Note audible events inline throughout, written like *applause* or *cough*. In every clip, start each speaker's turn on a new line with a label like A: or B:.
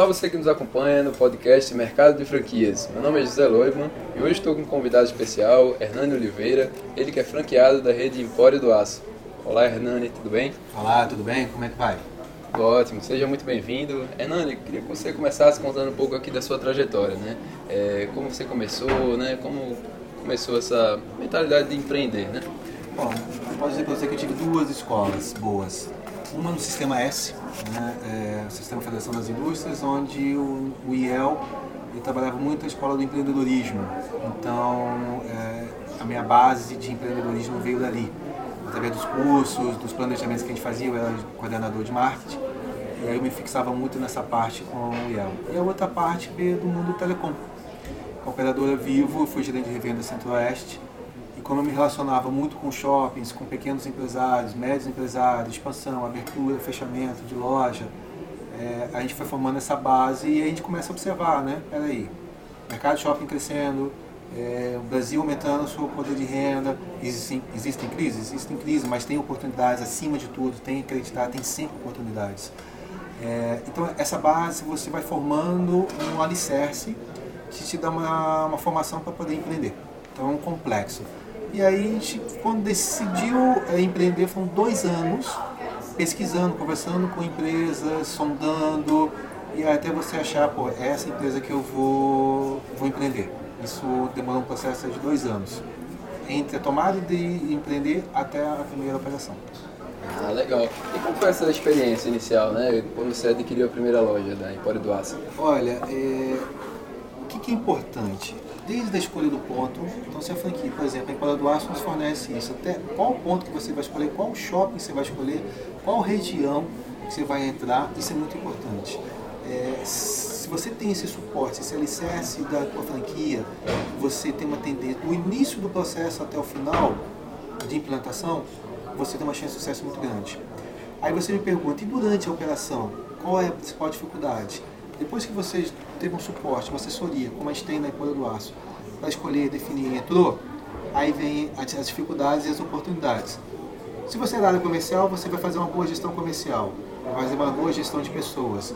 A: Olá você que nos acompanha no podcast Mercado de Franquias. Meu nome é José Loivan e hoje estou com um convidado especial, Hernani Oliveira, ele que é franqueado da rede Empório do Aço. Olá Hernani, tudo bem?
B: Olá, tudo bem? Como é que vai?
A: Ótimo, seja muito bem-vindo. Hernani, queria que você começasse contando um pouco aqui da sua trajetória, né? É, como você começou, né? Como começou essa mentalidade de empreender, né?
B: Bom, posso dizer para você que eu tive duas escolas boas. Uma no Sistema S, né, é, Sistema Federação das Indústrias, onde o, o IEL ele trabalhava muito a escola do empreendedorismo. Então, é, a minha base de empreendedorismo veio dali. Através dos cursos, dos planejamentos que a gente fazia, eu era coordenador de marketing, e aí eu me fixava muito nessa parte com o IEL. E a outra parte veio do mundo do telecom. Com a operadora Vivo, eu fui gerente de revenda Centro-Oeste, como eu me relacionava muito com shoppings, com pequenos empresários, médios empresários, expansão, abertura, fechamento de loja, é, a gente foi formando essa base e a gente começa a observar, né? Peraí, mercado de shopping crescendo, é, o Brasil aumentando o seu poder de renda, existem, existem crises? Existem crises, mas tem oportunidades acima de tudo, tem que acreditar, tem sempre oportunidades. É, então essa base você vai formando um alicerce que te dá uma, uma formação para poder empreender. Então é um complexo. E aí, a gente, quando decidiu é, empreender, foram dois anos pesquisando, conversando com empresas, sondando, e até você achar, pô, é essa empresa que eu vou, vou empreender. Isso demorou um processo de dois anos, entre a tomada de empreender até a primeira operação.
A: Ah, legal. E como foi essa experiência inicial, né? Quando você adquiriu a primeira loja da Empório do Aço?
B: Olha, é... que, que é importante? desde a escolha do ponto. Então, se a franquia, por exemplo, a Empório do Aço nos fornece isso, até qual ponto que você vai escolher, qual shopping você vai escolher, qual região que você vai entrar, isso é muito importante. É, se você tem esse suporte, esse alicerce da tua franquia, você tem uma tendência, do início do processo até o final de implantação, você tem uma chance de sucesso muito grande. Aí você me pergunta, e durante a operação, qual é a principal dificuldade? Depois que você teve um suporte, uma assessoria, como a gente tem na Empório do Aço, para escolher, definir, entrou, aí vem as dificuldades e as oportunidades. Se você é da área comercial, você vai fazer uma boa gestão comercial, vai fazer uma boa gestão de pessoas.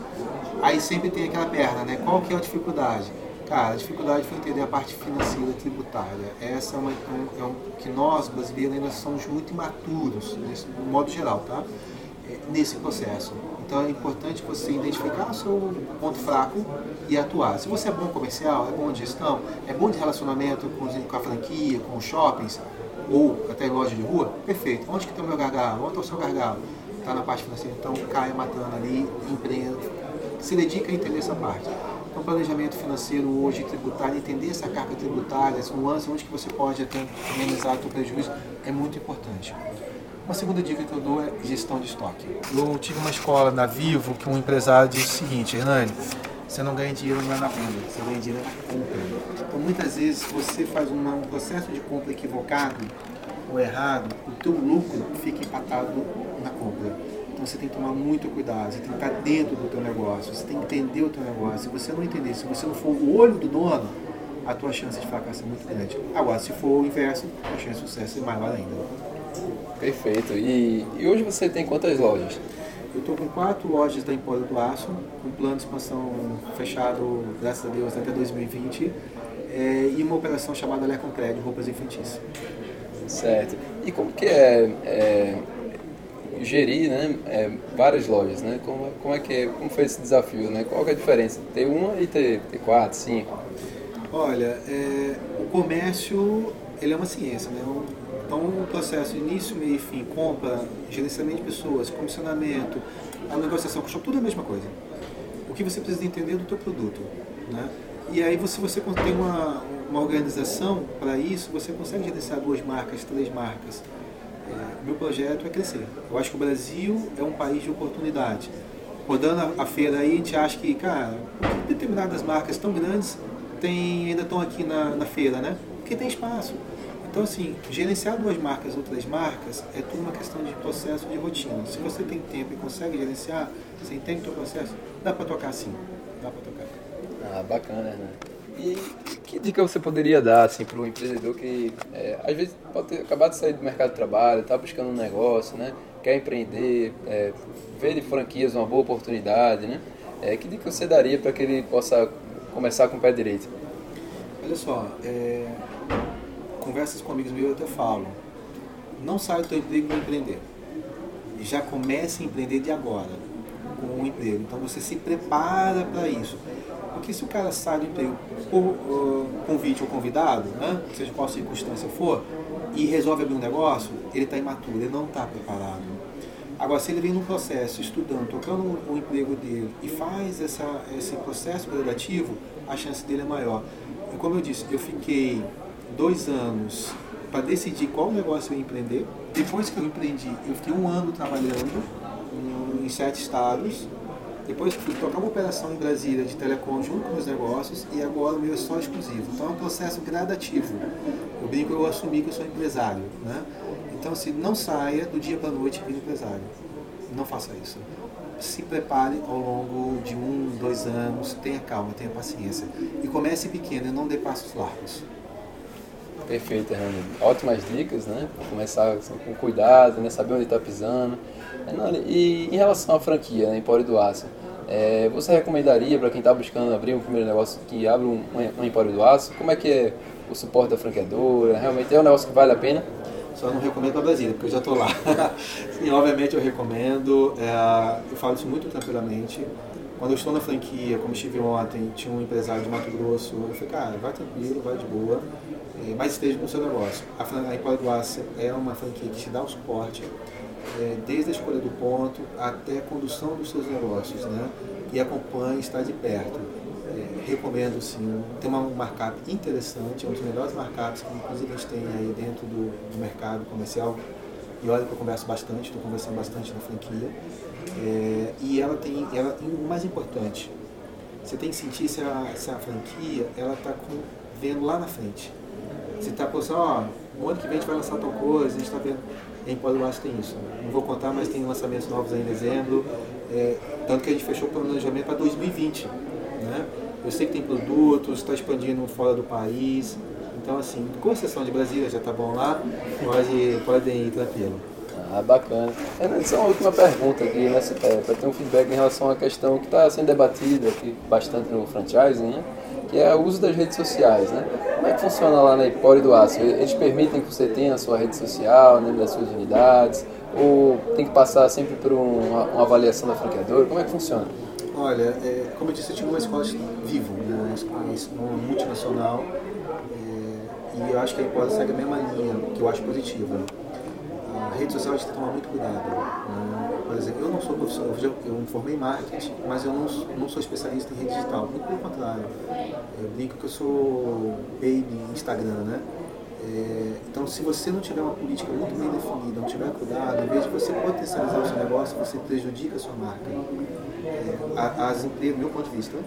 B: Aí sempre tem aquela perna, né? Qual que é a dificuldade? Cara, a dificuldade foi entender a parte financeira tributária. Essa é uma é um, que nós brasileiros ainda somos muito imaturos, nesse, no modo geral, tá? Nesse processo. Então é importante você identificar o seu ponto fraco e atuar. Se você é bom comercial, é bom de gestão, é bom de relacionamento com, a franquia, com os shoppings, ou até loja de rua, perfeito. Onde que está o meu gargalo? Onde está o seu gargalo? Está na parte financeira. Então caia matando ali, empreenda, se dedica a entender essa parte. Então planejamento financeiro hoje, tributário, entender essa carga tributária, as nuances, onde que você pode até minimizar o seu prejuízo, é muito importante. Uma segunda dica que eu dou é gestão de estoque. Eu tive uma escola na Vivo que um empresário disse o seguinte, Hernani, você não ganha dinheiro é na venda, você ganha dinheiro comprando. Então muitas vezes você faz um processo de compra equivocado ou errado, o teu lucro fica empatado na compra. Então você tem que tomar muito cuidado, você tem que estar dentro do teu negócio, você tem que entender o teu negócio. Se você não entender, se você não for o olho do dono, a tua chance de fracasso é muito grande. Agora, se for o inverso, a chance de sucesso é maior ainda.
A: Perfeito. E, e hoje você tem quantas lojas?
B: Eu estou com quatro lojas da Empório do Aço, com plano de expansão fechado, graças a Deus, até 2020, é, e uma operação chamada Crédito, roupas infantis.
A: Certo. E como que é, é gerir né, é, várias lojas, né? Como, como é que é, como foi esse desafio, né? Qual é a diferença ter uma e ter, ter quatro, cinco?
B: Olha, é, o comércio ele é uma ciência, né? Então, o processo início, meio e fim, compra, gerenciamento de pessoas, comissionamento, a negociação o tudo é a mesma coisa. O que você precisa entender do teu produto, né? E aí, se você, você tem uma, uma organização para isso, você consegue gerenciar duas marcas, três marcas. É, meu projeto é crescer. Eu acho que o Brasil é um país de oportunidade. Rodando a, a feira aí, a gente acha que, cara, por que determinadas marcas tão grandes tem, ainda estão aqui na, na feira, né? Porque tem espaço. Então, assim, gerenciar duas marcas ou três marcas é tudo uma questão de processo de rotina. Se você tem tempo e consegue gerenciar, você entende o seu processo, dá para tocar sim. Dá para tocar.
A: Ah, bacana, né? E que dica você poderia dar assim, para um empreendedor que é, às vezes pode ter acabado de sair do mercado de trabalho, está buscando um negócio, né? quer empreender, é, vê de franquias uma boa oportunidade, né? É, que dica você daria para que ele possa começar com o pé direito?
B: Olha só, é, conversas com amigos meus eu até falo, não saia do teu emprego para empreender. Já comece a empreender de agora, com um emprego. Então você se prepara para isso. Porque se o cara sai do emprego por uh, convite ou convidado, né, seja qual circunstância for, e resolve abrir um negócio, ele está imaturo, ele não está preparado. Agora, se ele vem num processo, estudando, tocando o, o emprego dele e faz essa, esse processo gradativo, a chance dele é maior. E como eu disse, eu fiquei dois anos para decidir qual negócio eu ia empreender. Depois que eu empreendi, eu fiquei um ano trabalhando em sete estados. Depois fui tocar uma operação em Brasília de telecom junto com os negócios e agora o meu é só exclusivo. Então é um processo gradativo. Eu brinco, eu assumi que eu sou empresário. Né? Então, assim, não saia do dia para a noite vire empresário. Não faça isso. Se prepare ao longo de um, dois anos, tenha calma, tenha paciência. E comece pequeno não dê passos largos.
A: Perfeito, Hernani. Ótimas dicas, né? Começar assim, com cuidado, né? saber onde está pisando. E em relação à franquia, né? Empório do Aço, é, você recomendaria para quem está buscando abrir um primeiro negócio que abra um, um, Empório do Aço? Como é que é o suporte da franqueadora? Realmente é um negócio que vale a pena?
B: Só não recomendo para Brasília, porque eu já estou lá. *laughs* Sim, obviamente eu recomendo. É, eu falo isso muito tranquilamente. Quando eu estou na franquia, como estive ontem, tinha um empresário de Mato Grosso, eu falei, cara, vai tranquilo, vai de boa mas esteja no seu negócio. A, a Empório do Aço é uma franquia que te dá o suporte, é, desde a escolha do ponto até a condução dos seus negócios, né? E acompanha, está de perto. É, recomendo sim, tem uma markup interessante, é um dos melhores markups que inclusive a gente tem aí dentro do, do mercado comercial. E olha que eu converso bastante, estou conversando bastante na franquia. É, e ela tem, ela, e o mais importante, você tem que sentir se a, se a franquia ela está vendo lá na frente. Você está pensando, ó, o ano que vem a gente vai lançar tal coisa, a gente está vendo. Em Pós tem isso. Não vou contar, mas tem lançamentos novos aí em dezembro. É, tanto que a gente fechou o planejamento para 2020. Né? Eu sei que tem produtos, está expandindo fora do país. Então, assim, com exceção de Brasília, já está bom lá, pode, podem ir tranquilo.
A: Ah, bacana. É, só uma última pergunta aqui, né, para ter um feedback em relação à questão que está sendo debatida aqui bastante no franchising, né? que é o uso das redes sociais, né? Como é que funciona lá na Empório do Aço? Eles permitem que você tenha a sua rede social, né, das suas unidades, ou tem que passar sempre por uma, uma avaliação da franqueadora? Como é que funciona?
B: Olha, é, como eu disse, eu tive uma escola vivo, né, uma multinacional, é, e eu acho que a Empório segue a mesma linha, que eu acho positiva. A rede social a gente tem que tomar muito cuidado. Né? Por exemplo, eu não sou profissional, eu me formei em marketing, mas eu não, não sou especialista em rede digital. Muito pelo contrário. Eu brinco que eu sou baby Instagram, né? É, então, se você não tiver uma política muito bem definida, não tiver cuidado, em vez de você potencializar o seu negócio, você prejudica a sua marca. É, as empresas, meu ponto de vista,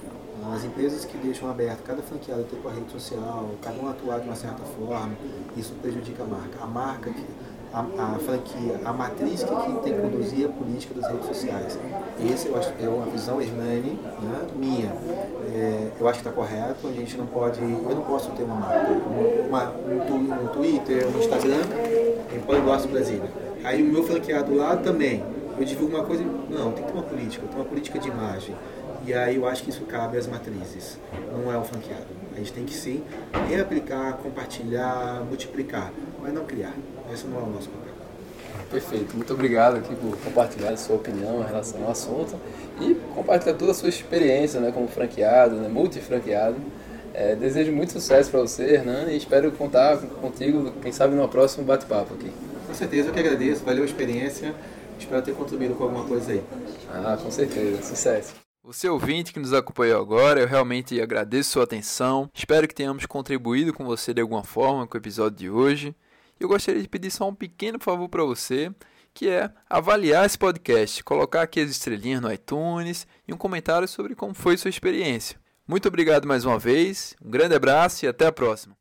B: as empresas que deixam aberto cada franqueado ter com a rede social, cada um atuar de uma certa forma, isso prejudica a marca. A marca que a, a franquia, a matriz que, tem que conduzir a política das redes sociais. Acho, é uma visão Hernani, né, minha. É, eu acho que está correto, a gente não pode, eu não posso ter uma marca, uma, um, Twitter, um Instagram, em Pode Gosto Brasília. Aí o meu franqueado lá também, eu divulgo uma coisa, não, tem que ter uma política, tem uma política de imagem. E aí eu acho que isso cabe às matrizes, não é o franqueado. A gente tem que sim reaplicar, compartilhar, multiplicar, mas não criar. Esse não é o nosso papel.
A: Perfeito. Muito obrigado aqui por compartilhar a sua opinião em relação ao assunto e compartilhar toda a sua experiência né, como franqueado, né, multifranqueado. É, desejo muito sucesso para você, Hernan, e espero contar contigo, quem sabe, no próximo bate-papo aqui.
B: Com certeza, eu que agradeço. Valeu a experiência. Espero ter contribuído com alguma coisa aí.
A: Ah, com certeza. Sucesso.
C: Você ouvinte que nos acompanhou agora, eu realmente agradeço sua atenção. Espero que tenhamos contribuído com você de alguma forma com o episódio de hoje. Eu gostaria de pedir só um pequeno favor para você, que é avaliar esse podcast, colocar aqui as estrelinhas no iTunes e um comentário sobre como foi sua experiência. Muito obrigado mais uma vez, um grande abraço e até a próxima.